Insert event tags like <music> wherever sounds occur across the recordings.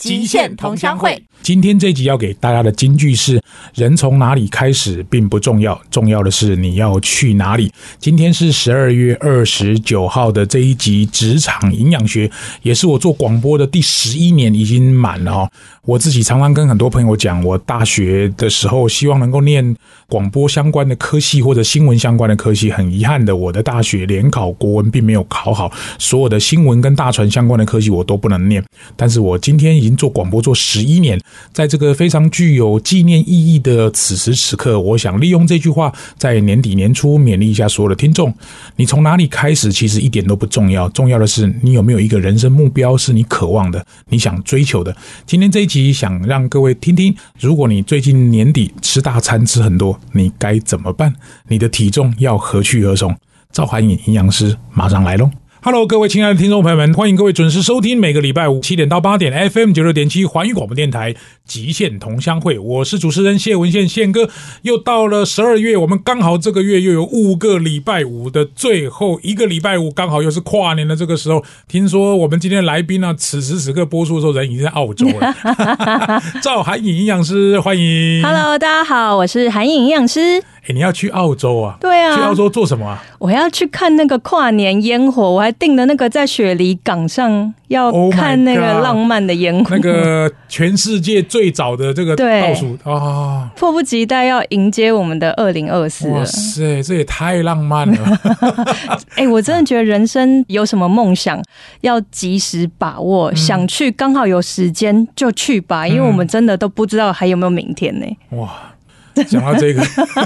极限同乡会》。今天这集要给大家的金句是：人从哪里开始并不重要，重要的是你要去哪里。今天是十二月二十九号的这一集职场营养学，也是我做广播的第十一年，已经满了哈。我自己常常跟很多朋友讲，我大学的时候希望能够念广播相关的科系或者新闻相关的科系。很遗憾的，我的大学联考国文并没有考好，所有的新闻跟大传相关的科系我都不能念。但是我今天已经做广播做十一年，在这个非常具有纪念意义的此时此刻，我想利用这句话，在年底年初勉励一下所有的听众：你从哪里开始，其实一点都不重要，重要的是你有没有一个人生目标是你渴望的、你想追求的。今天这一集。想让各位听听，如果你最近年底吃大餐吃很多，你该怎么办？你的体重要何去何从？赵涵颖营养师马上来喽！Hello，各位亲爱的听众朋友们，欢迎各位准时收听每个礼拜五七点到八点 FM 九六点七环宇广播电台极限同乡会。我是主持人谢文宪宪哥。又到了十二月，我们刚好这个月又有五个礼拜五的最后一个礼拜五，刚好又是跨年的这个时候。听说我们今天来宾呢，此时此刻播出的时候人已经在澳洲了。<laughs> 赵韩颖营养师，欢迎。Hello，大家好，我是韩颖营养师。哎，你要去澳洲啊？对啊，去澳洲做什么啊？我要去看那个跨年烟火，我还订了那个在雪梨港上要看那个浪漫的烟火，那个全世界最早的这个倒数啊，迫不及待要迎接我们的二零二四哇塞，这也太浪漫了！<laughs> 哎，我真的觉得人生有什么梦想要及时把握，想去刚好有时间就去吧，因为我们真的都不知道还有没有明天呢。哇！<laughs> 讲到这个，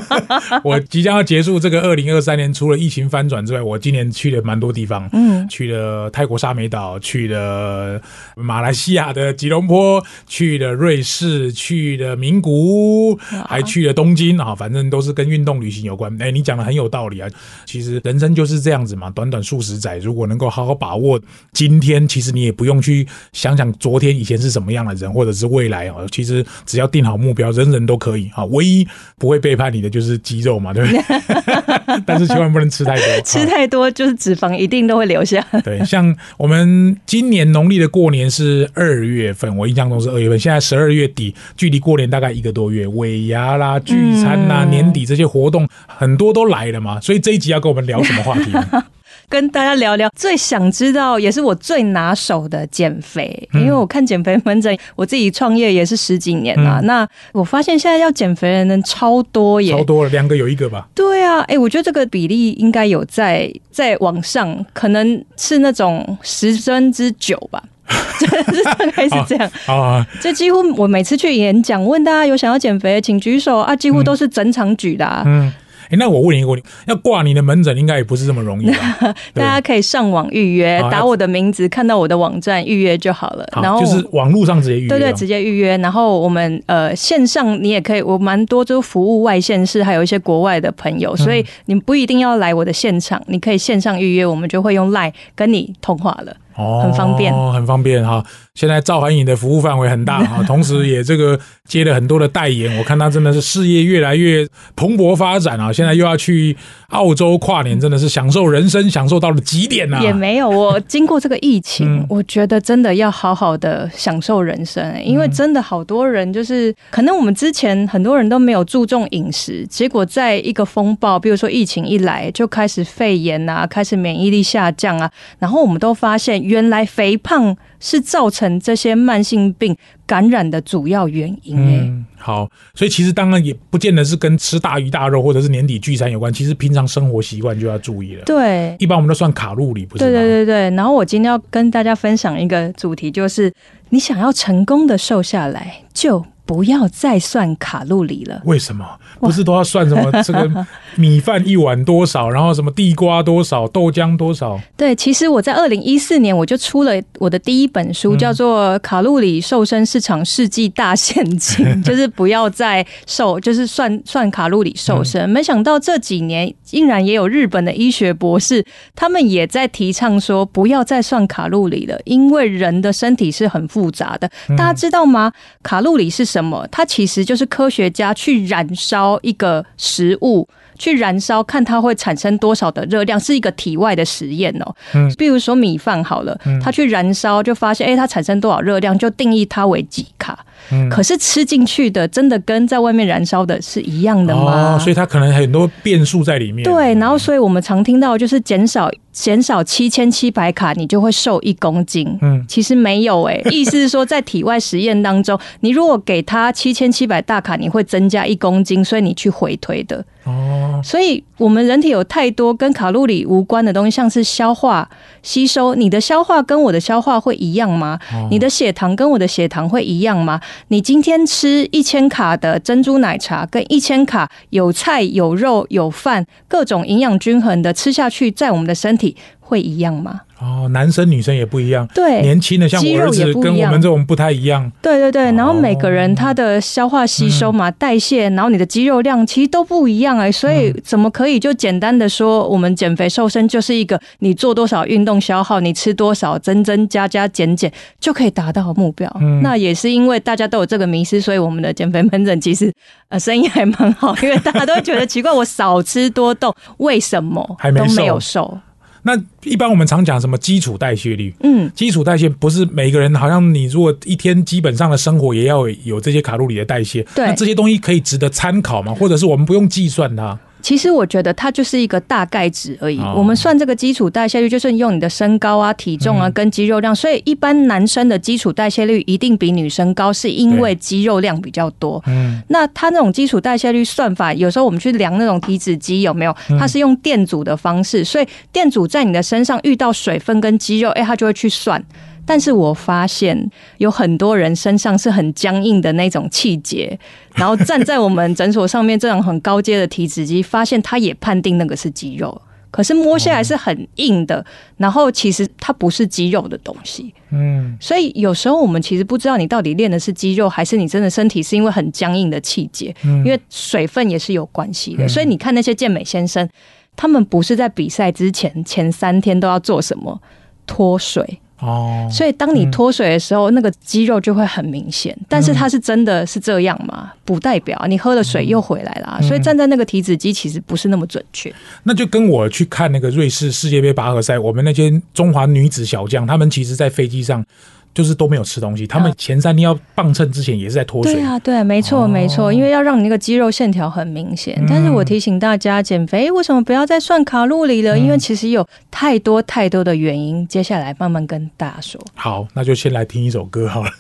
<laughs> 我即将要结束这个二零二三年，除了疫情翻转之外，我今年去了蛮多地方，嗯，去了泰国沙美岛，去了马来西亚的吉隆坡，去了瑞士，去了名古屋，还去了东京啊，反正都是跟运动旅行有关。哎，你讲的很有道理啊，其实人生就是这样子嘛，短短数十载，如果能够好好把握今天，其实你也不用去想想昨天以前是什么样的人，或者是未来啊，其实只要定好目标，人人都可以啊，唯一。不会背叛你的就是肌肉嘛，对不对？<laughs> 但是千万不能吃太多，<laughs> 吃太多就是脂肪一定都会留下。对，像我们今年农历的过年是二月份，我印象中是二月份，现在十二月底，距离过年大概一个多月，尾牙啦、聚餐啦、年底这些活动很多都来了嘛，所以这一集要跟我们聊什么话题？跟大家聊聊最想知道，也是我最拿手的减肥，因为我看减肥门诊，我自己创业也是十几年了。那我发现现在要减肥的人超多耶，超多了，两个有一个吧？对啊，哎，我觉得这个比例应该有在在往上，可能是那种十分之九吧，<laughs> 大概是这样啊。这几乎我每次去演讲，问大家有想要减肥，请举手啊，几乎都是整场举的。嗯。哎，那我问你一个问题：要挂你的门诊，应该也不是这么容易吧？<laughs> 大家可以上网预约，打我的名字，看到我的网站预约就好了。然后就是网络上直接预约，对对，直接预约。然后我们呃线上你也可以，我蛮多就服务外线市，还有一些国外的朋友，所以你不一定要来我的现场，你可以线上预约，我们就会用 Line 跟你通话了。哦，很方便哦，很方便哈。现在赵涵颖的服务范围很大啊，<laughs> 同时也这个接了很多的代言，我看他真的是事业越来越蓬勃发展啊。现在又要去澳洲跨年，真的是享受人生，享受到了极点呐。也没有，我经过这个疫情，我觉得真的要好好的享受人生，因为真的好多人就是可能我们之前很多人都没有注重饮食，结果在一个风暴，比如说疫情一来，就开始肺炎啊，开始免疫力下降啊，然后我们都发现。原来肥胖是造成这些慢性病感染的主要原因。嗯，好，所以其实当然也不见得是跟吃大鱼大肉或者是年底聚餐有关，其实平常生活习惯就要注意了。对，一般我们都算卡路里，不是？对对对对。然后我今天要跟大家分享一个主题，就是你想要成功的瘦下来，就不要再算卡路里了。为什么？不是都要算什么 <laughs> 这个米饭一碗多少，然后什么地瓜多少，豆浆多少？对，其实我在二零一四年我就出了我的第一本书，叫做《卡路里瘦身市场世纪大陷阱》，<laughs> 就是不要再瘦，就是算算卡路里瘦身。没想到这几年竟然也有日本的医学博士，他们也在提倡说不要再算卡路里了，因为人的身体是很复杂的。大家知道吗？卡路里是什么？它其实就是科学家去燃烧一个食物。去燃烧，看它会产生多少的热量，是一个体外的实验哦。嗯，比如说米饭好了，它去燃烧就发现，哎，它产生多少热量，就定义它为几卡。嗯，可是吃进去的真的跟在外面燃烧的是一样的吗？哦，所以它可能很多变数在里面。对，然后所以我们常听到就是减少减少七千七百卡，你就会瘦一公斤。嗯，其实没有哎，<laughs> 意思是说在体外实验当中，你如果给他七千七百大卡，你会增加一公斤，所以你去回推的。哦，所以我们人体有太多跟卡路里无关的东西，像是消化吸收。你的消化跟我的消化会一样吗？你的血糖跟我的血糖会一样吗？你今天吃一千卡的珍珠奶茶，跟一千卡有菜有肉有饭，各种营养均衡的吃下去，在我们的身体。会一样吗？哦，男生女生也不一样。对，年轻的像我儿子跟我们这种不太一样。对对对，然后每个人他的消化吸收嘛、代谢，然后你的肌肉量其实都不一样哎，所以怎么可以就简单的说，我们减肥瘦身就是一个你做多少运动消耗，你吃多少增增加加减减就可以达到目标。那也是因为大家都有这个迷失，所以我们的减肥门诊其实呃生意还蛮好，因为大家都会觉得奇怪，我少吃多动，为什么都没有瘦？那一般我们常讲什么基础代谢率？嗯，基础代谢不是每个人，好像你如果一天基本上的生活也要有这些卡路里的代谢，那这些东西可以值得参考吗？或者是我们不用计算它？其实我觉得它就是一个大概值而已。我们算这个基础代谢率，就是用你的身高啊、体重啊跟肌肉量。所以一般男生的基础代谢率一定比女生高，是因为肌肉量比较多。嗯，那它那种基础代谢率算法，有时候我们去量那种体脂机有没有？它是用电阻的方式，所以电阻在你的身上遇到水分跟肌肉，哎，它就会去算。但是我发现有很多人身上是很僵硬的那种气节，<laughs> 然后站在我们诊所上面这种很高阶的体脂机，发现他也判定那个是肌肉，可是摸下来是很硬的，然后其实它不是肌肉的东西。嗯，所以有时候我们其实不知道你到底练的是肌肉，还是你真的身体是因为很僵硬的气节，因为水分也是有关系的。所以你看那些健美先生，他们不是在比赛之前前三天都要做什么脱水。哦，所以当你脱水的时候，那个肌肉就会很明显。但是它是真的是这样吗？不代表你喝了水又回来了。所以站在那个体脂机其实不是那么准确。那就跟我去看那个瑞士世界杯拔河赛，我们那些中华女子小将，她们其实在飞机上。就是都没有吃东西，他们前三天要磅秤之前也是在脱水。对啊，对，没错，没错，因为要让你那个肌肉线条很明显。但是我提醒大家，减肥为什么不要再算卡路里了？因为其实有太多太多的原因。接下来慢慢跟大家说。好，那就先来听一首歌好了。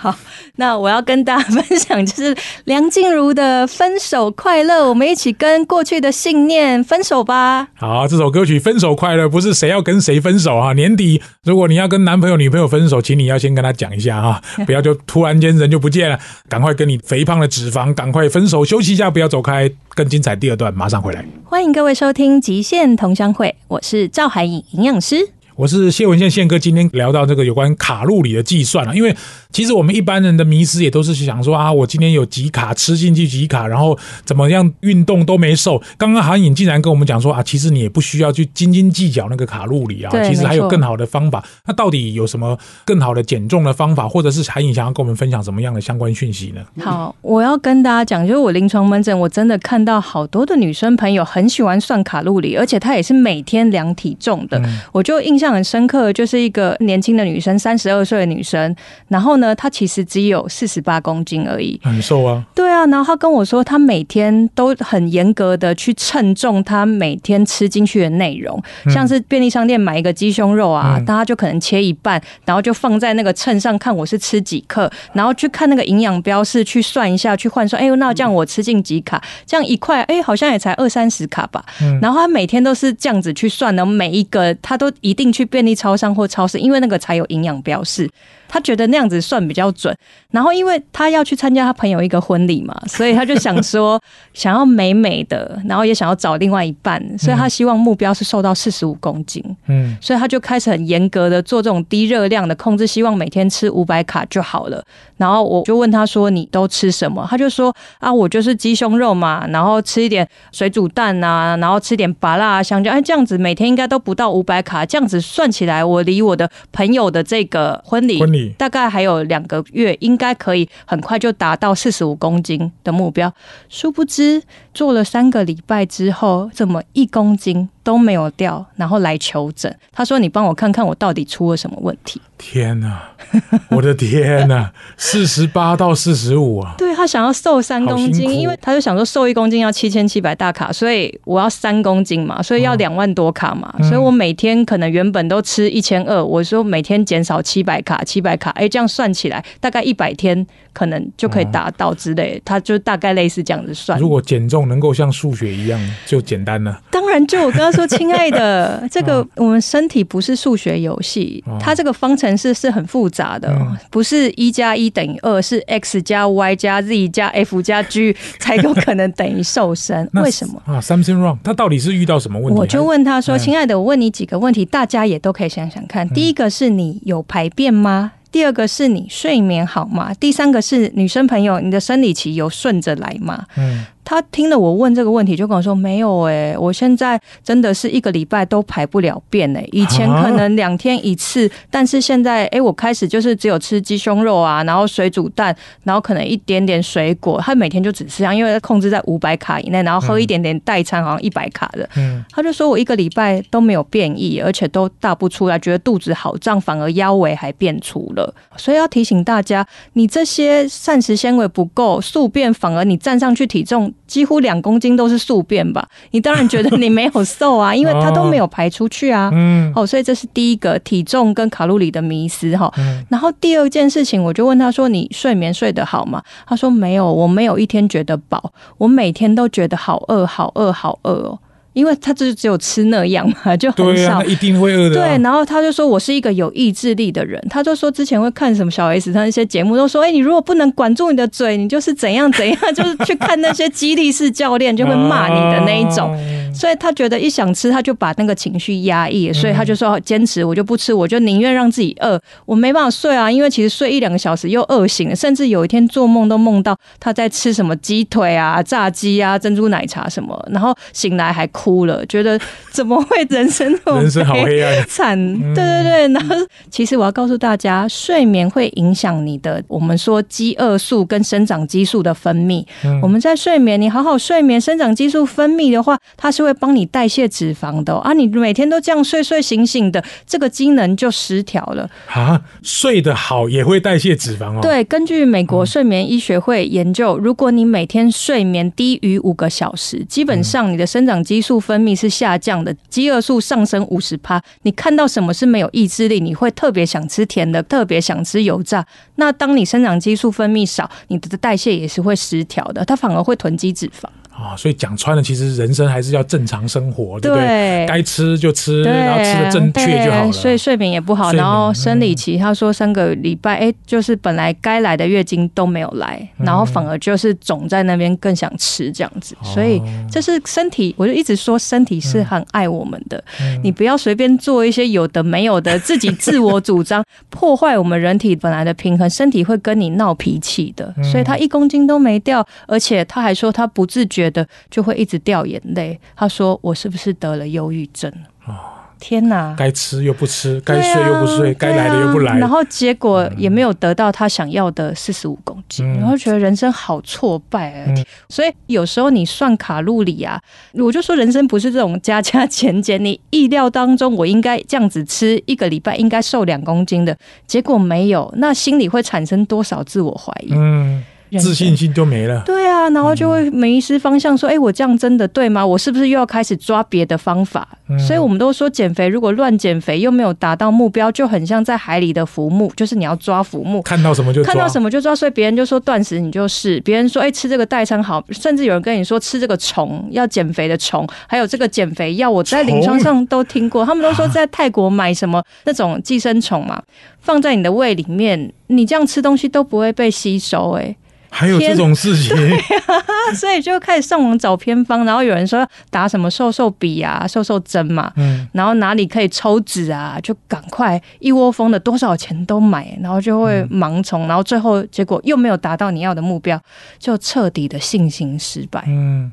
好，那我要跟大家 <laughs> 分享就是梁静茹的《分手快乐》，我们一起跟过去的信念分手吧。好，这首歌曲《分手快乐》不是谁要跟谁分手啊？年底如果你要跟男朋友、女朋友分手，请你要先跟他讲一下哈，不要就突然间人就不见了，赶快跟你肥胖的脂肪赶快分手，休息一下，不要走开。更精彩第二段马上回来，欢迎各位收听《极限同乡会》，我是赵海颖营养师。我是谢文宪宪哥，今天聊到这个有关卡路里的计算了，因为其实我们一般人的迷失也都是想说啊，我今天有几卡吃进去几卡，然后怎么样运动都没瘦。刚刚韩颖竟然跟我们讲说啊，其实你也不需要去斤斤计较那个卡路里啊，其实还有更好的方法。那到底有什么更好的减重的方法，或者是韩颖想要跟我们分享什么样的相关讯息呢？好，我要跟大家讲，就是我临床门诊，我真的看到好多的女生朋友很喜欢算卡路里，而且她也是每天量体重的，我就印象。很深刻，就是一个年轻的女生，三十二岁的女生，然后呢，他其实只有四十八公斤而已，很瘦啊。对啊，然后他跟我说，他每天都很严格的去称重，他每天吃进去的内容，像是便利商店买一个鸡胸肉啊，大家就可能切一半，然后就放在那个秤上看我是吃几克，然后去看那个营养标示去算一下，去换算，哎呦，那这样我吃进几卡？这样一块，哎，好像也才二三十卡吧。然后他每天都是这样子去算的，每一个他都一定。去便利超商或超市，因为那个才有营养标示。他觉得那样子算比较准，然后因为他要去参加他朋友一个婚礼嘛，<laughs> 所以他就想说 <laughs> 想要美美的，然后也想要找另外一半，所以他希望目标是瘦到四十五公斤。嗯，所以他就开始很严格的做这种低热量的控制，希望每天吃五百卡就好了。然后我就问他说：“你都吃什么？”他就说：“啊，我就是鸡胸肉嘛，然后吃一点水煮蛋啊，然后吃点拔辣香蕉，哎，这样子每天应该都不到五百卡。这样子算起来，我离我的朋友的这个婚礼。”大概还有两个月，应该可以很快就达到四十五公斤的目标。殊不知做了三个礼拜之后，怎么一公斤都没有掉，然后来求诊。他说：“你帮我看看我到底出了什么问题。”天啊！<laughs> 我的天哪！四十八到四十五啊！对他想要瘦三公斤，因为他就想说瘦一公斤要七千七百大卡，所以我要三公斤嘛，所以要两万多卡嘛，所以我每天可能原本都吃一千二，我说每天减少七百卡，七百卡，哎，这样算起来大概一百天可能就可以达到之类，他就大概类似这样子算。如果减重能够像数学一样就简单了，当然就我跟他说，亲爱的，<laughs> 这个我们身体不是数学游戏，它这个方程式是很复杂的，不是一加一等于二，是 x 加 y 加 z 加 f 加 g <laughs> 才有可能等于瘦身。为什么啊？Something wrong？他到底是遇到什么问题？我就问他说：“亲爱的，我问你几个问题，大家也都可以想想看。第一个是你有排便吗？第二个是你睡眠好吗？第三个是女生朋友，你的生理期有顺着来吗？”嗯。他听了我问这个问题，就跟我说：“没有哎，我现在真的是一个礼拜都排不了便哎。以前可能两天一次，但是现在哎，我开始就是只有吃鸡胸肉啊，然后水煮蛋，然后可能一点点水果。他每天就只吃这样，因为控制在五百卡以内，然后喝一点点代餐，好像一百卡的。嗯，他就说我一个礼拜都没有变异，而且都大不出来，觉得肚子好胀，反而腰围还变粗了。所以要提醒大家，你这些膳食纤维不够，宿便反而你站上去体重。”几乎两公斤都是宿便吧？你当然觉得你没有瘦啊，<laughs> 因为它都没有排出去啊。嗯，哦，所以这是第一个体重跟卡路里的迷思哈。然后第二件事情，我就问他说：“你睡眠睡得好吗？”他说：“没有，我没有一天觉得饱，我每天都觉得好饿，好饿，好饿哦。”因为他就只有吃那样嘛，<laughs> 就很少，一定会饿的。对，然后他就说我是一个有意志力的人，他就说之前会看什么小 S 他那些节目，都说哎，你如果不能管住你的嘴，你就是怎样怎样，<laughs> 就是去看那些激励式教练就会骂你的那一种。所以他觉得一想吃，他就把那个情绪压抑，所以他就说坚持，我就不吃，我就宁愿让自己饿，我没办法睡啊，因为其实睡一两个小时又饿醒了，甚至有一天做梦都梦到他在吃什么鸡腿啊、炸鸡啊、珍珠奶茶什么，然后醒来还哭了，觉得怎么会人生人生好黑暗 <laughs> 惨？对对对，然后其实我要告诉大家，睡眠会影响你的，我们说饥饿素跟生长激素的分泌。我们在睡眠，你好好睡眠，生长激素分泌的话，它是会。会帮你代谢脂肪的啊！你每天都这样睡睡醒醒的，这个机能就失调了啊！睡得好也会代谢脂肪哦。对，根据美国睡眠医学会研究，如果你每天睡眠低于五个小时，基本上你的生长激素分泌是下降的，饥饿素上升五十趴。你看到什么是没有意志力？你会特别想吃甜的，特别想吃油炸。那当你生长激素分泌少，你的代谢也是会失调的，它反而会囤积脂肪。啊，所以讲穿了，其实人生还是要正常生活，对不对？该吃就吃，然后吃的正确就好了。所以睡眠也不好，然后生理期，他说三个礼拜，哎，就是本来该来的月经都没有来，然后反而就是肿在那边，更想吃这样子。所以这是身体，我就一直说身体是很爱我们的，你不要随便做一些有的没有的，自己自我主张，<laughs> 破坏我们人体本来的平衡，身体会跟你闹脾气的。所以他一公斤都没掉，而且他还说他不自觉。的就会一直掉眼泪。他说：“我是不是得了忧郁症？”哦，天哪！该吃又不吃，该睡又不睡，该来的又不来，然后结果也没有得到他想要的四十五公斤，然后觉得人生好挫败啊！所以有时候你算卡路里啊，我就说人生不是这种加加减减。你意料当中我应该这样子吃一个礼拜应该瘦两公斤的结果没有，那心里会产生多少自我怀疑？嗯。自信心就没了。对啊，然后就会迷失方向，说：“哎，我这样真的对吗？我是不是又要开始抓别的方法？”所以，我们都说减肥如果乱减肥又没有达到目标，就很像在海里的浮木，就是你要抓浮木，看到什么就看到什么就抓。所以别人就说断食，你就是别人说：“哎，吃这个代餐好。”甚至有人跟你说吃这个虫要减肥的虫，还有这个减肥药，我在临床上都听过。他们都说在泰国买什么那种寄生虫嘛，放在你的胃里面，你这样吃东西都不会被吸收。哎。还有这种事情，<laughs> 所以就开始上网找偏方，然后有人说打什么瘦瘦笔啊、瘦瘦针嘛，嗯，然后哪里可以抽脂啊，就赶快一窝蜂的多少钱都买，然后就会盲从，然后最后结果又没有达到你要的目标，就彻底的信心失败。嗯。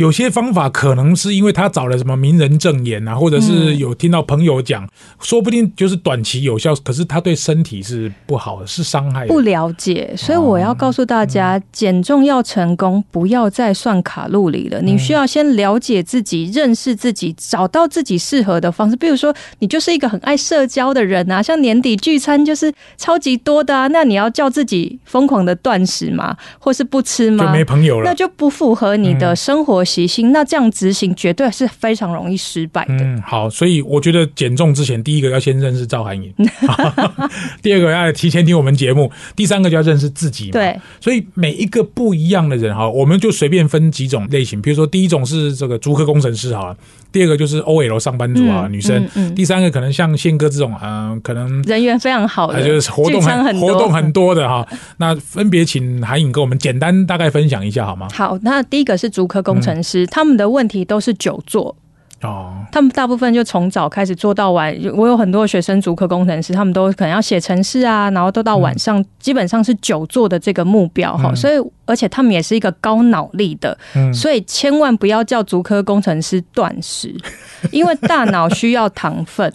有些方法可能是因为他找了什么名人证言啊，或者是有听到朋友讲，说不定就是短期有效，可是他对身体是不好的，是伤害。不了解，所以我要告诉大家，减重要成功，不要再算卡路里了。你需要先了解自己，认识自己，找到自己适合的方式。比如说，你就是一个很爱社交的人啊，像年底聚餐就是超级多的啊，那你要叫自己疯狂的断食吗？或是不吃吗？就没朋友了，那就不符合你的生活。习性，那这样执行绝对是非常容易失败的。嗯，好，所以我觉得减重之前，第一个要先认识赵涵颖，<laughs> <laughs> 第二个要提前听我们节目，第三个就要认识自己。对，所以每一个不一样的人哈，我们就随便分几种类型，比如说第一种是这个足科工程师好了，第二个就是 OL 上班族啊，女生，嗯第三个可能像宪哥这种，嗯，可能人缘非常好的，就是活动很活动很多的哈。那分别请韩颖跟我们简单大概分享一下好吗？好，那第一个是足科工程。师他们的问题都是久坐哦，他们大部分就从早开始做到晚。我有很多学生，主科工程师，他们都可能要写程式啊，然后都到晚上，基本上是久坐的这个目标哈，所以。而且他们也是一个高脑力的，所以千万不要叫足科工程师断食，<laughs> 因为大脑需要糖分，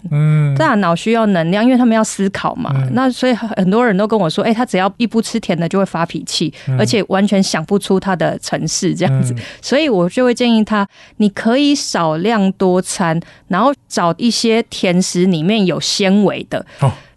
大脑需要能量，因为他们要思考嘛。那所以很多人都跟我说，哎，他只要一不吃甜的就会发脾气，而且完全想不出他的城市这样子。所以我就会建议他，你可以少量多餐，然后找一些甜食里面有纤维的。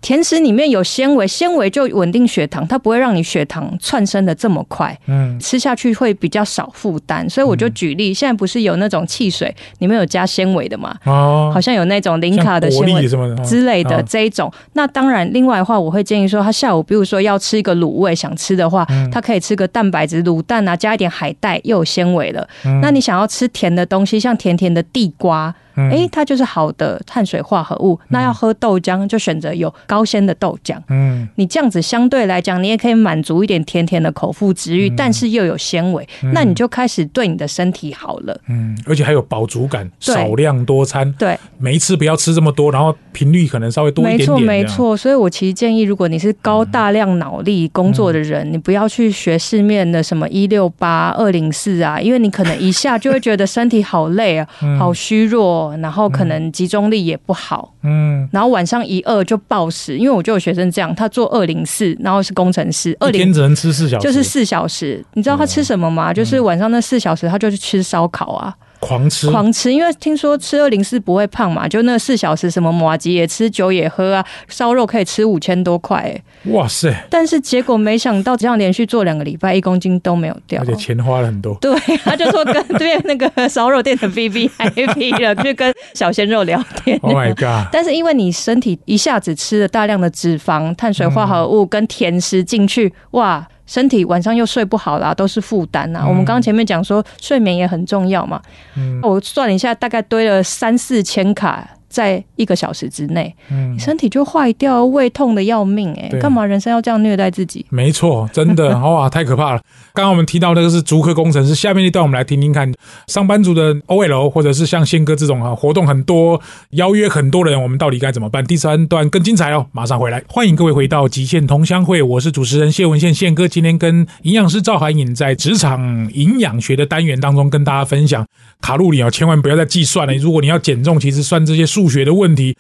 甜食里面有纤维，纤维就稳定血糖，它不会让你血糖窜升的这么快。嗯，吃下去会比较少负担，所以我就举例，现在不是有那种汽水里面有加纤维的嘛？哦，好像有那种零卡的纤维之类的这一种。那当然，另外的话，我会建议说，他下午比如说要吃一个卤味，想吃的话，他可以吃个蛋白质卤蛋啊，加一点海带，又有纤维了。那你想要吃甜的东西，像甜甜的地瓜。哎，它就是好的碳水化合物。那要喝豆浆，就选择有高纤的豆浆。嗯，你这样子相对来讲，你也可以满足一点甜甜的口腹之欲，但是又有纤维，那你就开始对你的身体好了。嗯，而且还有饱足感，少量多餐。对，每一次不要吃这么多，然后频率可能稍微多一点点。没错，没错。所以我其实建议，如果你是高大量脑力工作的人，你不要去学市面的什么一六八二零四啊，因为你可能一下就会觉得身体好累啊，好虚弱。然后可能集中力也不好，嗯，然后晚上一饿就暴食，因为我就有学生这样，他做二零四，然后是工程师，一天只能吃四小时，就是四小时。你知道他吃什么吗？就是晚上那四小时，他就去吃烧烤啊。狂吃，狂吃，因为听说吃二零四不会胖嘛，就那四小时什么麻吉也吃，酒也喝啊，烧肉可以吃五千多块，哇塞！但是结果没想到，这样连续做两个礼拜，一公斤都没有掉，而且钱花了很多。对，他就说跟对面那个烧肉店的 B B happy 了，去跟小鲜肉聊天。Oh my god！但是因为你身体一下子吃了大量的脂肪、碳水化合物跟甜食进去，哇！身体晚上又睡不好啦，都是负担呐。我们刚刚前面讲说睡眠也很重要嘛。嗯，我算了一下，大概堆了三四千卡。在一个小时之内，嗯，身体就坏掉，胃痛的要命，哎，干嘛人生要这样虐待自己？没错，真的 <laughs> 哇，太可怕了。刚刚我们提到那个是足科工程师，下面一段我们来听听看，上班族的 OL 或者是像宪哥这种啊，活动很多、邀约很多的人，我们到底该怎么办？第三段更精彩哦，马上回来，欢迎各位回到极限同乡会，我是主持人谢文宪，宪哥今天跟营养师赵海颖在职场营养学的单元当中跟大家分享卡路里啊，千万不要再计算了。如果你要减重，其实算这些数。数学的问题。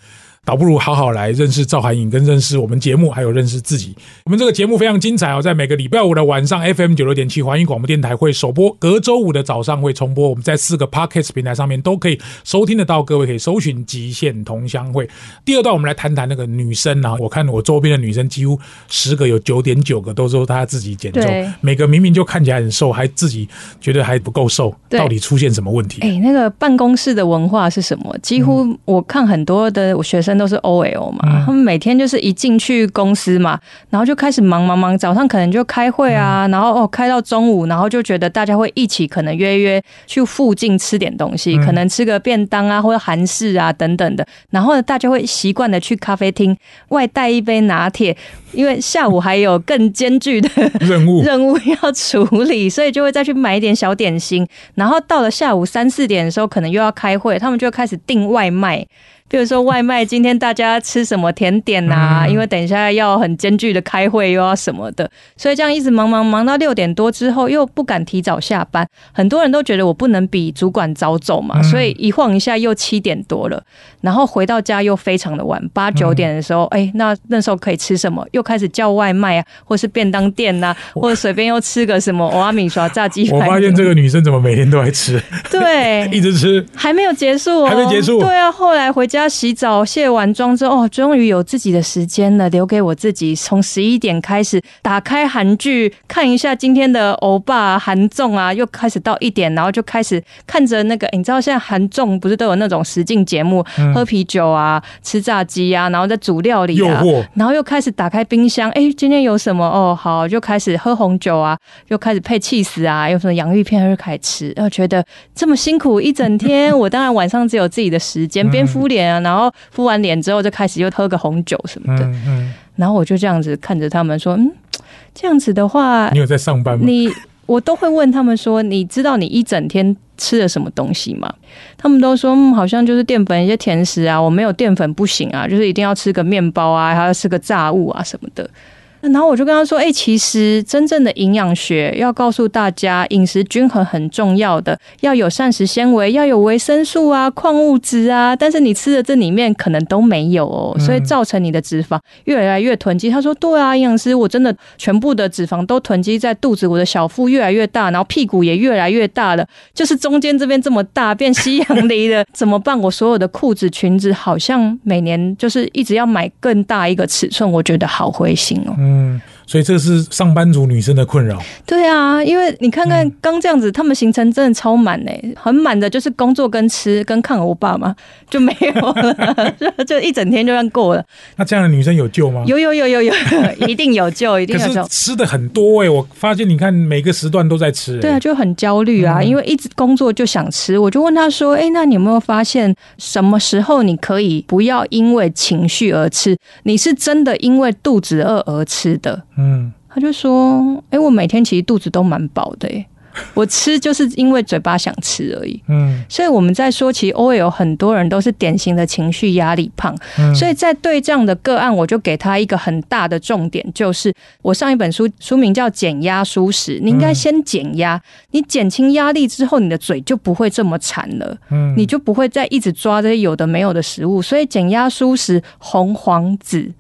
倒不如好好来认识赵涵颖，跟认识我们节目，还有认识自己。我们这个节目非常精彩哦，在每个礼拜五的晚上，FM 九六点七环宇广播电台会首播，隔周五的早上会重播。我们在四个 Podcast 平台上面都可以收听得到，各位可以搜寻“极限同乡会”。第二段，我们来谈谈那个女生啊，我看我周边的女生几乎十个有九点九个都说她自己减重，每个明明就看起来很瘦，还自己觉得还不够瘦，到底出现什么问题？哎，那个办公室的文化是什么？几乎我看很多的我学生。都是 OL 嘛，他们每天就是一进去公司嘛，然后就开始忙忙忙，早上可能就开会啊，然后哦开到中午，然后就觉得大家会一起可能约约去附近吃点东西，可能吃个便当啊或者韩式啊等等的，然后呢大家会习惯的去咖啡厅外带一杯拿铁，因为下午还有更艰巨的任务。<laughs> 任务要处理，所以就会再去买一点小点心，然后到了下午三四点的时候，可能又要开会，他们就开始订外卖。比如说外卖，今天大家吃什么甜点呐？因为等一下要很艰巨的开会，又要什么的，所以这样一直忙忙忙到六点多之后，又不敢提早下班。很多人都觉得我不能比主管早走嘛，所以一晃一下又七点多了，然后回到家又非常的晚，八九点的时候，哎，那那时候可以吃什么？又开始叫外卖啊，或是便当店呐，或者随便又吃个什么 <laughs> 阿米刷炸鸡。我发现这个女生怎么每天都在吃？对，<laughs> 一直吃，还没有结束，还没结束。对啊，后来回家洗澡、卸完妆之后，哦，终于有自己的时间了，留给我自己。从十一点开始打开韩剧，看一下今天的欧巴韩综啊，又开始到一点，然后就开始看着那个，你知道现在韩综不是都有那种实境节目，喝啤酒啊，吃炸鸡啊，然后在煮料理啊，然后又开始打开冰箱，哎，今天有什么？哦，好，就开始喝红酒啊，又开始配气死啊，有什么洋芋片就开始吃，然后觉得这么辛苦一整天，<laughs> 我当然晚上只有自己的时间，边敷脸啊，然后敷完脸之后就开始又喝个红酒什么的，嗯，然后我就这样子看着他们说，嗯，这样子的话，你有在上班吗？你我都会问他们说，你知道你一整天吃了什么东西吗？他们都说，嗯，好像就是淀粉一些甜食啊，我没有淀粉不行啊，就是一定要吃个面包啊，还要吃个炸物啊什么的。然后我就跟他说：“哎，其实真正的营养学要告诉大家，饮食均衡很重要的，要有膳食纤维，要有维生素啊、矿物质啊。但是你吃的这里面可能都没有哦，所以造成你的脂肪越来越囤积。”他说：“对啊，营养师，我真的全部的脂肪都囤积在肚子，我的小腹越来越大，然后屁股也越来越大了，就是中间这边这么大，变西洋梨了，<laughs> 怎么办？我所有的裤子、裙子好像每年就是一直要买更大一个尺寸，我觉得好灰心哦。”嗯，所以这是上班族女生的困扰。对啊，因为你看看刚这样子，他们行程真的超满哎，很满的，就是工作跟吃跟看欧巴嘛，就没有了，就一整天就这样过了。那这样的女生有救吗？有有有有有，<laughs> 一定有救，<laughs> 一定有救。吃的很多哎，我发现你看每个时段都在吃。对啊，就很焦虑啊，因为一直工作就想吃。我就问他说：“哎，那你有没有发现什么时候你可以不要因为情绪而吃？你是真的因为肚子饿而？”吃的，嗯，他就说，哎，我每天其实肚子都蛮饱的，哎。<laughs> 我吃就是因为嘴巴想吃而已，嗯，所以我们在说，其实 O L 很多人都是典型的情绪压力胖，所以在对这样的个案，我就给他一个很大的重点，就是我上一本书书名叫《减压舒适》，你应该先减压，你减轻压力之后，你的嘴就不会这么馋了，嗯，你就不会再一直抓这些有的没有的食物，所以减压舒适红黄紫。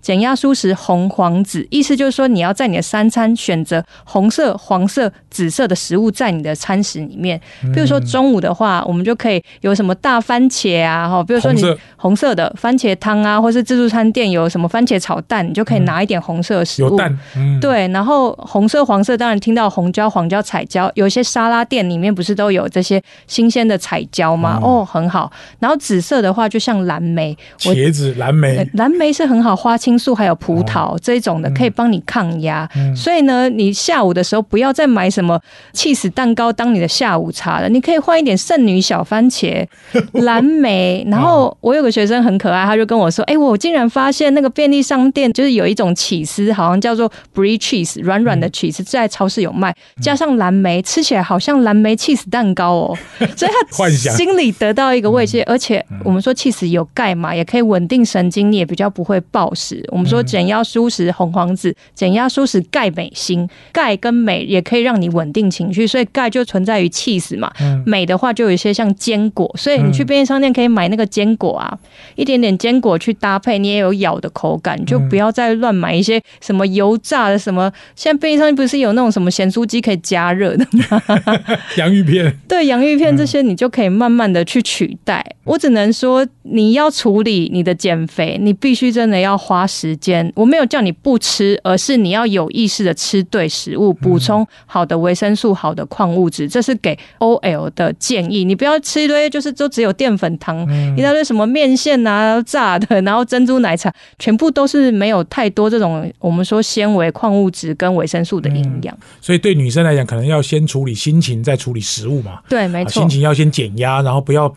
减压蔬食红黄紫，意思就是说你要在你的三餐选择红色、黄色、紫色的食物在你的餐食里面。比如说中午的话，我们就可以有什么大番茄啊，哈，比如说你红色的番茄汤啊，或是自助餐店有什么番茄炒蛋，你就可以拿一点红色的食物。有蛋，对。然后红色、黄色，当然听到红椒、黄椒、彩椒，有一些沙拉店里面不是都有这些新鲜的彩椒吗？哦，很好。然后紫色的话，就像蓝莓、茄子、蓝莓，蓝莓是很好花青。素还有葡萄这种的可以帮你抗压，所以呢，你下午的时候不要再买什么气死蛋糕当你的下午茶了，你可以换一点圣女小番茄、<laughs> 蓝莓。然后我有个学生很可爱，他就跟我说：“哎，我竟然发现那个便利商店就是有一种起司，好像叫做 brie cheese，软软的起司，在超市有卖，加上蓝莓，吃起来好像蓝莓气死蛋糕哦。所以他 <laughs> 心里得到一个慰藉，而且我们说气死有钙嘛，也可以稳定神经，你也比较不会暴食。我们说减压舒食红黄紫，减压舒食钙镁锌，钙跟镁也可以让你稳定情绪，所以钙就存在于气死嘛。镁的话就有一些像坚果，所以你去便利商店可以买那个坚果啊，一点点坚果去搭配，你也有咬的口感，就不要再乱买一些什么油炸的什么。现在便利商店不是有那种什么咸酥鸡可以加热的吗？<laughs> 洋芋片，<laughs> 对，洋芋片这些你就可以慢慢的去取代。我只能说，你要处理你的减肥，你必须真的要花。时间我没有叫你不吃，而是你要有意识的吃对食物，补充好的维生素、好的矿物质，这是给 OL 的建议。你不要吃一堆，就是都只有淀粉糖，一大堆什么面线啊、炸的，然后珍珠奶茶，全部都是没有太多这种我们说纤维、矿物质跟维生素的营养。所以对女生来讲，可能要先处理心情，再处理食物嘛。对，没错，心情要先减压，然后不要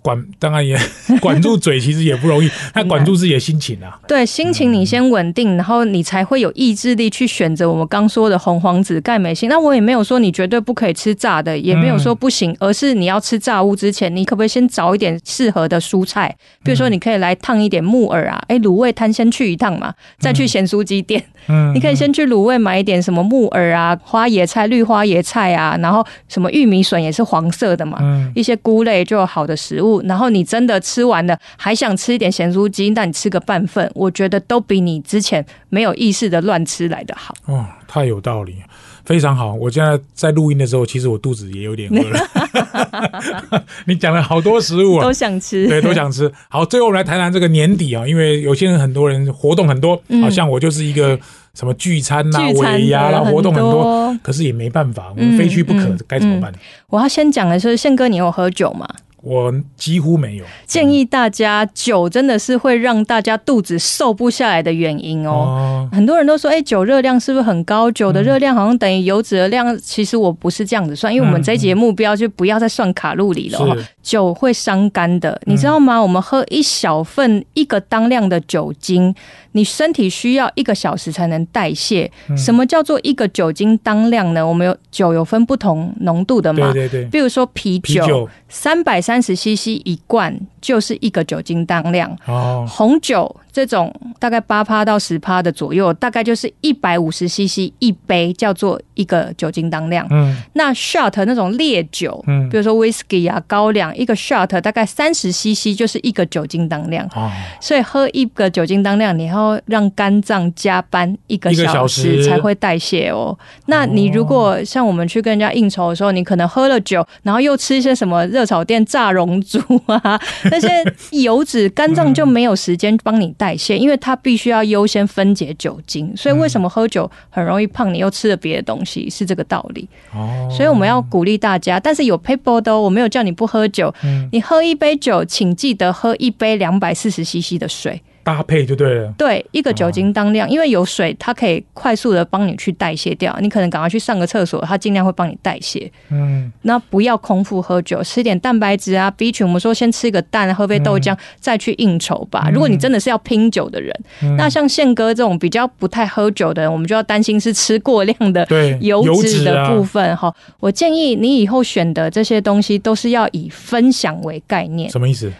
管，当然也 <laughs> 管住嘴，其实也不容易。他管住自己的心情啊。对心。心情你先稳定，然后你才会有意志力去选择我们刚说的红黄紫钙镁锌。那我也没有说你绝对不可以吃炸的，也没有说不行，而是你要吃炸物之前，你可不可以先找一点适合的蔬菜？比如说，你可以来烫一点木耳啊，哎，卤味摊先去一趟嘛，再去咸酥鸡店。嗯，你可以先去卤味买一点什么木耳啊、花椰菜、绿花椰菜啊，然后什么玉米笋也是黄色的嘛，一些菇类就有好的食物。然后你真的吃完了，还想吃一点咸酥鸡，那你吃个半份，我觉得都比你之前没有意识的乱吃来的好。哦，太有道理，非常好。我现在在录音的时候，其实我肚子也有点饿了。<laughs> <laughs> 你讲了好多食物啊，都想吃，对，都想吃。好，最后我们来谈谈这个年底啊，因为有些人很多人活动很多，好像我就是一个什么聚餐呐、尾牙啦，活动很多，可是也没办法，我们非去不可，该怎么办？我要先讲的是，宪哥，你有喝酒吗？我几乎没有建议大家，酒真的是会让大家肚子瘦不下来的原因哦。很多人都说，哎，酒热量是不是很高？酒的热量好像等于油脂的量。其实我不是这样子算，因为我们这一节目标就不要再算卡路里了。酒会伤肝的，你知道吗？我们喝一小份一个当量的酒精，你身体需要一个小时才能代谢。什么叫做一个酒精当量呢？我们有酒有分不同浓度的嘛？对对对。比如说啤酒，三百三。三十 CC 一罐就是一个酒精当量。哦，红酒这种大概八趴到十趴的左右，大概就是一百五十 CC 一杯，叫做一个酒精当量。嗯，那 shot 那种烈酒，嗯，比如说 whisky 啊高粱，一个 shot 大概三十 CC 就是一个酒精当量。哦，所以喝一个酒精当量，你要让肝脏加班一个小时才会代谢哦。那你如果像我们去跟人家应酬的时候，你可能喝了酒，然后又吃一些什么热炒店炸。龙珠啊，那些油脂，肝脏就没有时间帮你代谢，因为它必须要优先分解酒精。所以为什么喝酒很容易胖？你又吃了别的东西，是这个道理。哦，所以我们要鼓励大家，但是有 paper 的，我没有叫你不喝酒。嗯，你喝一杯酒，请记得喝一杯两百四十 CC 的水。搭配就对了，对，一个酒精当量，因为有水，它可以快速的帮你去代谢掉。你可能赶快去上个厕所，它尽量会帮你代谢。嗯，那不要空腹喝酒，吃点蛋白质啊，B 群。我们说先吃个蛋，喝杯豆浆，再去应酬吧。如果你真的是要拼酒的人，那像宪哥这种比较不太喝酒的人，我们就要担心是吃过量的油脂的部分哈。我建议你以后选的这些东西都是要以分享为概念。什么意思？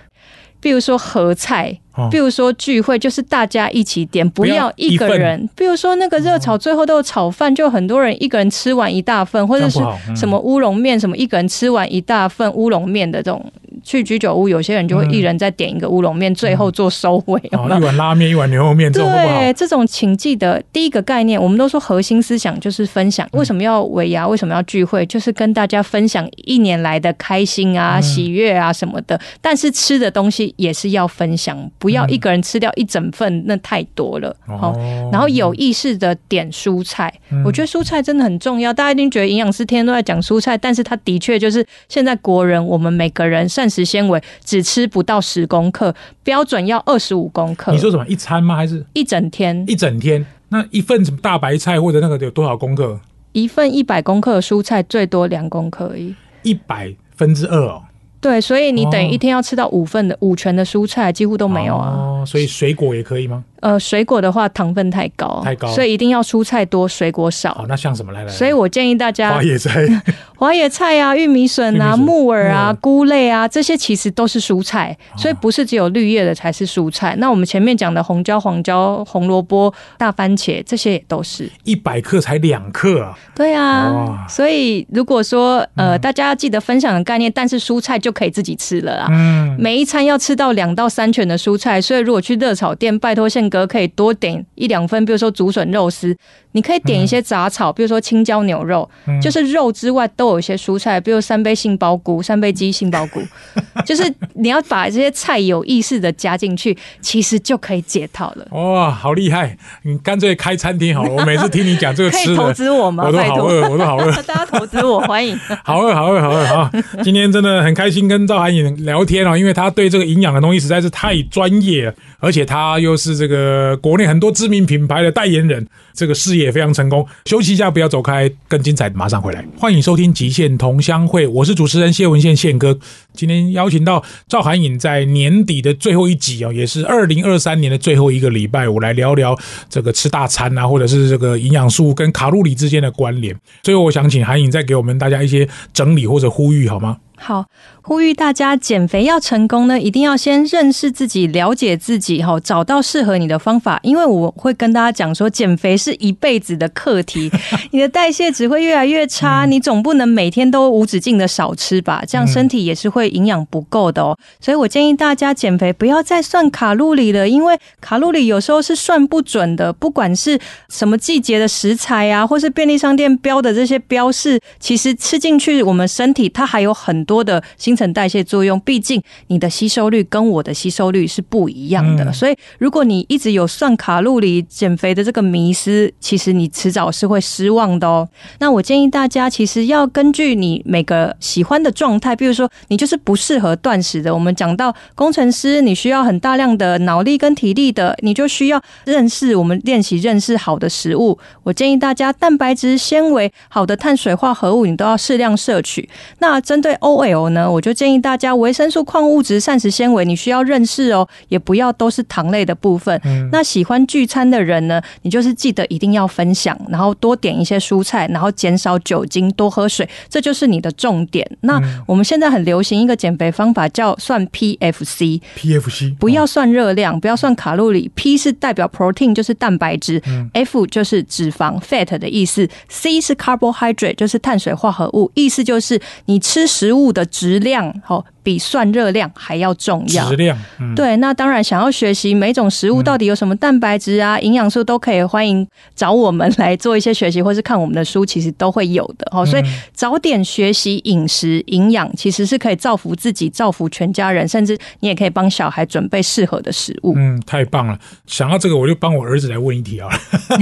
比如说合菜。比如说聚会就是大家一起点，不要一个人。比如说那个热炒最后都有炒饭，就很多人一个人吃完一大份，或者是什么乌龙面，什么一个人吃完一大份乌龙面的这种。去居酒屋，有些人就会一人再点一个乌龙面，最后做收尾。一碗拉面，一碗牛肉面，对，这种请记得第一个概念，我们都说核心思想就是分享。为什么要尾牙？为什么要聚会？就是跟大家分享一年来的开心啊、喜悦啊什么的。但是吃的东西也是要分享。不要一个人吃掉一整份，那太多了。好，然后有意识的点蔬菜，我觉得蔬菜真的很重要。大家一定觉得营养师天天都在讲蔬菜，但是他的确就是现在国人，我们每个人膳食纤维只吃不到十公克，标准要二十五公克。你说什么？一餐吗？还是一整天？一整天？那一份什么大白菜或者那个有多少公克？一份一百公克的蔬菜最多两公克而已。一百分之二哦。对，所以你等于一天要吃到五份的五全的蔬菜，几乎都没有啊。哦，所以水果也可以吗？呃，水果的话糖分太高，太高，所以一定要蔬菜多，水果少。好，那像什么来来？所以我建议大家花野菜、<laughs> 花野菜啊、玉米笋啊、木耳啊、菇类啊，这些其实都是蔬菜，所以不是只有绿叶的才是蔬菜。那我们前面讲的红椒、黄椒、红萝卜、大番茄，这些也都是。一百克才两克啊！对啊，所以如果说呃，大家要记得分享的概念，但是蔬菜就可以自己吃了啊。嗯，每一餐要吃到两到三拳的蔬菜，所以如果去热炒店，拜托宪哥可以多点。一两分，比如说竹笋肉丝，你可以点一些杂草，比如说青椒牛肉，就是肉之外都有一些蔬菜，比如三杯杏鲍菇、三杯鸡杏鲍菇，<laughs> 就是你要把这些菜有意识的加进去，其实就可以解套了。哇，好厉害！你干脆开餐厅好了。我每次听你讲这个吃的，投资我吗？我都好饿，我都好饿。<laughs> 大家投资我，欢迎。<laughs> 好饿，好饿，好饿啊！今天真的很开心跟赵涵颖聊天啊，因为他对这个营养的东西实在是太专业了，而且他又是这个。呃国内很多知名品牌的代言人，这个事业非常成功。休息一下，不要走开，更精彩马上回来。欢迎收听《极限同乡会》，我是主持人谢文宪宪哥。今天邀请到赵涵颖，在年底的最后一集哦，也是二零二三年的最后一个礼拜，我来聊聊这个吃大餐啊，或者是这个营养素跟卡路里之间的关联。最后，我想请涵颖再给我们大家一些整理或者呼吁，好吗？好，呼吁大家减肥要成功呢，一定要先认识自己，了解自己，哈，找到适合你的方法。因为我会跟大家讲说，减肥是一辈子的课题，<laughs> 你的代谢只会越来越差，你总不能每天都无止境的少吃吧？这样身体也是会营养不够的哦。所以我建议大家减肥不要再算卡路里了，因为卡路里有时候是算不准的。不管是什么季节的食材啊，或是便利商店标的这些标示，其实吃进去我们身体它还有很。多的新陈代谢作用，毕竟你的吸收率跟我的吸收率是不一样的，所以如果你一直有算卡路里减肥的这个迷思，其实你迟早是会失望的哦。那我建议大家，其实要根据你每个喜欢的状态，比如说你就是不适合断食的，我们讲到工程师，你需要很大量的脑力跟体力的，你就需要认识我们练习认识好的食物。我建议大家，蛋白质、纤维、好的碳水化合物，你都要适量摄取。那针对 OL 呢，我就建议大家维生素、矿物质、膳食纤维，你需要认识哦，也不要都是糖类的部分。嗯那喜欢聚餐的人呢，你就是记得一定要分享，然后多点一些蔬菜，然后减少酒精，多喝水，这就是你的重点。那我们现在很流行一个减肥方法，叫算 PFC，PFC 不要算热量，不要算卡路里，P 是代表 protein，就是蛋白质，F 就是脂肪 fat 的意思，C 是 carbohydrate，就是碳水化合物，意思就是你吃食物。的质量，好。比算热量还要重要。质量，对。那当然，想要学习每种食物到底有什么蛋白质啊、营养素，都可以欢迎找我们来做一些学习，或是看我们的书，其实都会有的。哦，所以早点学习饮食营养，其实是可以造福自己、造福全家人，甚至你也可以帮小孩准备适合的食物。嗯，太棒了！想到这个，我就帮我儿子来问一题啊。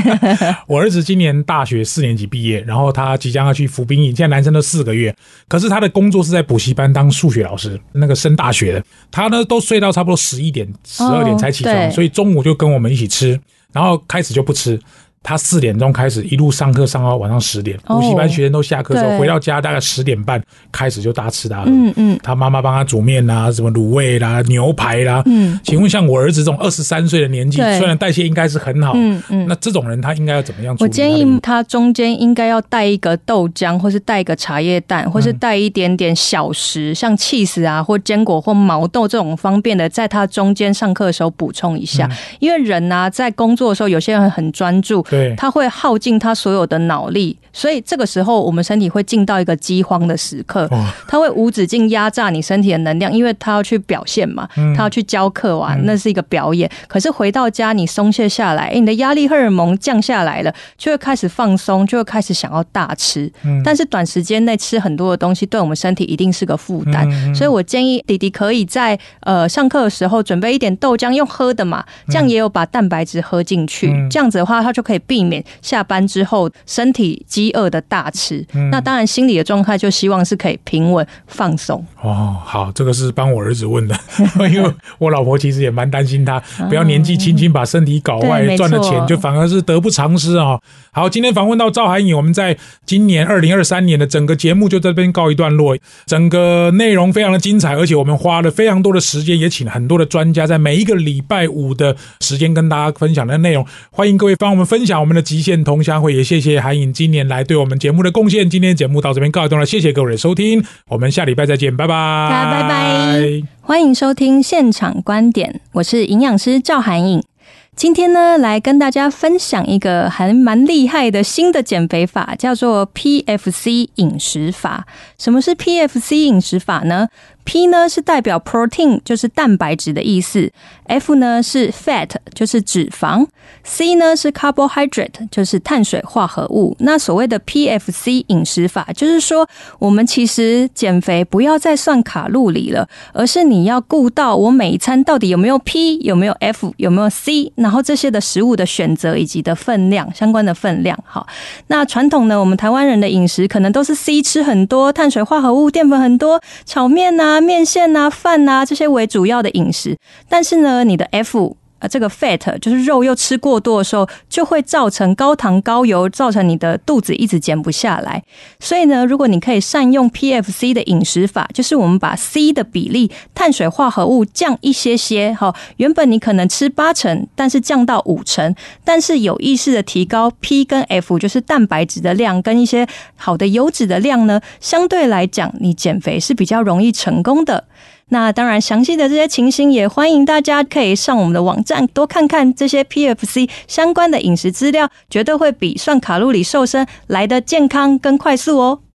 <laughs> 我儿子今年大学四年级毕业，然后他即将要去服兵役，现在男生都四个月，可是他的工作是在补习班当数学老师。那个升大学的，他呢都睡到差不多十一点、十二点才起床，所以中午就跟我们一起吃，然后开始就不吃。他四点钟开始一路上课上到晚上十点，补习班学生都下课之后回到家，大概十点半开始就大吃大喝。嗯嗯，他妈妈帮他煮面啦，什么卤味啦、牛排啦。嗯，请问像我儿子这种二十三岁的年纪，虽然代谢应该是很好，嗯嗯，那这种人他应该要怎么样？我建议他中间应该要带一个豆浆，或是带一个茶叶蛋，或是带一点点小食，像 cheese 啊，或坚果或毛豆这种方便的，在他中间上课的时候补充一下。因为人呢，在工作的时候，有些人很专注。他会耗尽他所有的脑力，所以这个时候我们身体会进到一个饥荒的时刻，它会无止境压榨你身体的能量，因为它要去表现嘛，它要去教课啊，那是一个表演。可是回到家你松懈下来，你的压力荷尔蒙降下来了，就会开始放松，就会开始想要大吃。但是短时间内吃很多的东西，对我们身体一定是个负担。所以我建议弟弟可以在呃上课的时候准备一点豆浆，用喝的嘛，这样也有把蛋白质喝进去，这样子的话他就可以避免。下班之后身体饥饿的大吃，那当然心理的状态就希望是可以平稳放松。哦，好，这个是帮我儿子问的，<laughs> 因为我老婆其实也蛮担心他 <laughs> 不要年纪轻轻把身体搞坏，赚了钱就反而是得不偿失啊。好，今天访问到赵海颖，我们在今年二零二三年的整个节目就在这边告一段落，整个内容非常的精彩，而且我们花了非常多的时间，也请了很多的专家，在每一个礼拜五的时间跟大家分享的内容，欢迎各位帮我们分享我们的。极限同乡会也谢谢韩颖今年来对我们节目的贡献。今天节目到这边告一段落，谢谢各位的收听，我们下礼拜再见，拜拜，大家拜拜，欢迎收听现场观点，我是营养师赵涵颖。今天呢，来跟大家分享一个还蛮厉害的新的减肥法，叫做 PFC 饮食法。什么是 PFC 饮食法呢？P 呢是代表 protein，就是蛋白质的意思。F 呢是 fat，就是脂肪。C 呢是 carbohydrate，就是碳水化合物。那所谓的 PFC 饮食法，就是说我们其实减肥不要再算卡路里了，而是你要顾到我每一餐到底有没有 P，有没有 F，有没有 C，然后这些的食物的选择以及的分量相关的分量。好，那传统呢，我们台湾人的饮食可能都是 C 吃很多，碳水化合物、淀粉很多，炒面呐。啊面线呐、饭呐这些为主要的饮食，但是呢，你的 F 呃这个 fat 就是肉又吃过多的时候，就会造成高糖高油，造成你的肚子一直减不下来。所以呢，如果你可以善用 PFC 的饮食法，就是我们把 C 的比例碳水化合物降一些些，哈，原本你可能吃八成，但是降到五成，但是有意识的提高 P 跟 F，就是蛋白质的量跟一些好的油脂的量呢，相对来讲，你减肥是比较容易成功的。那当然，详细的这些情形也欢迎大家可以上我们的网站多看看这些 PFC 相关的饮食资料，绝对会比算卡路里瘦身来的健康跟快速哦。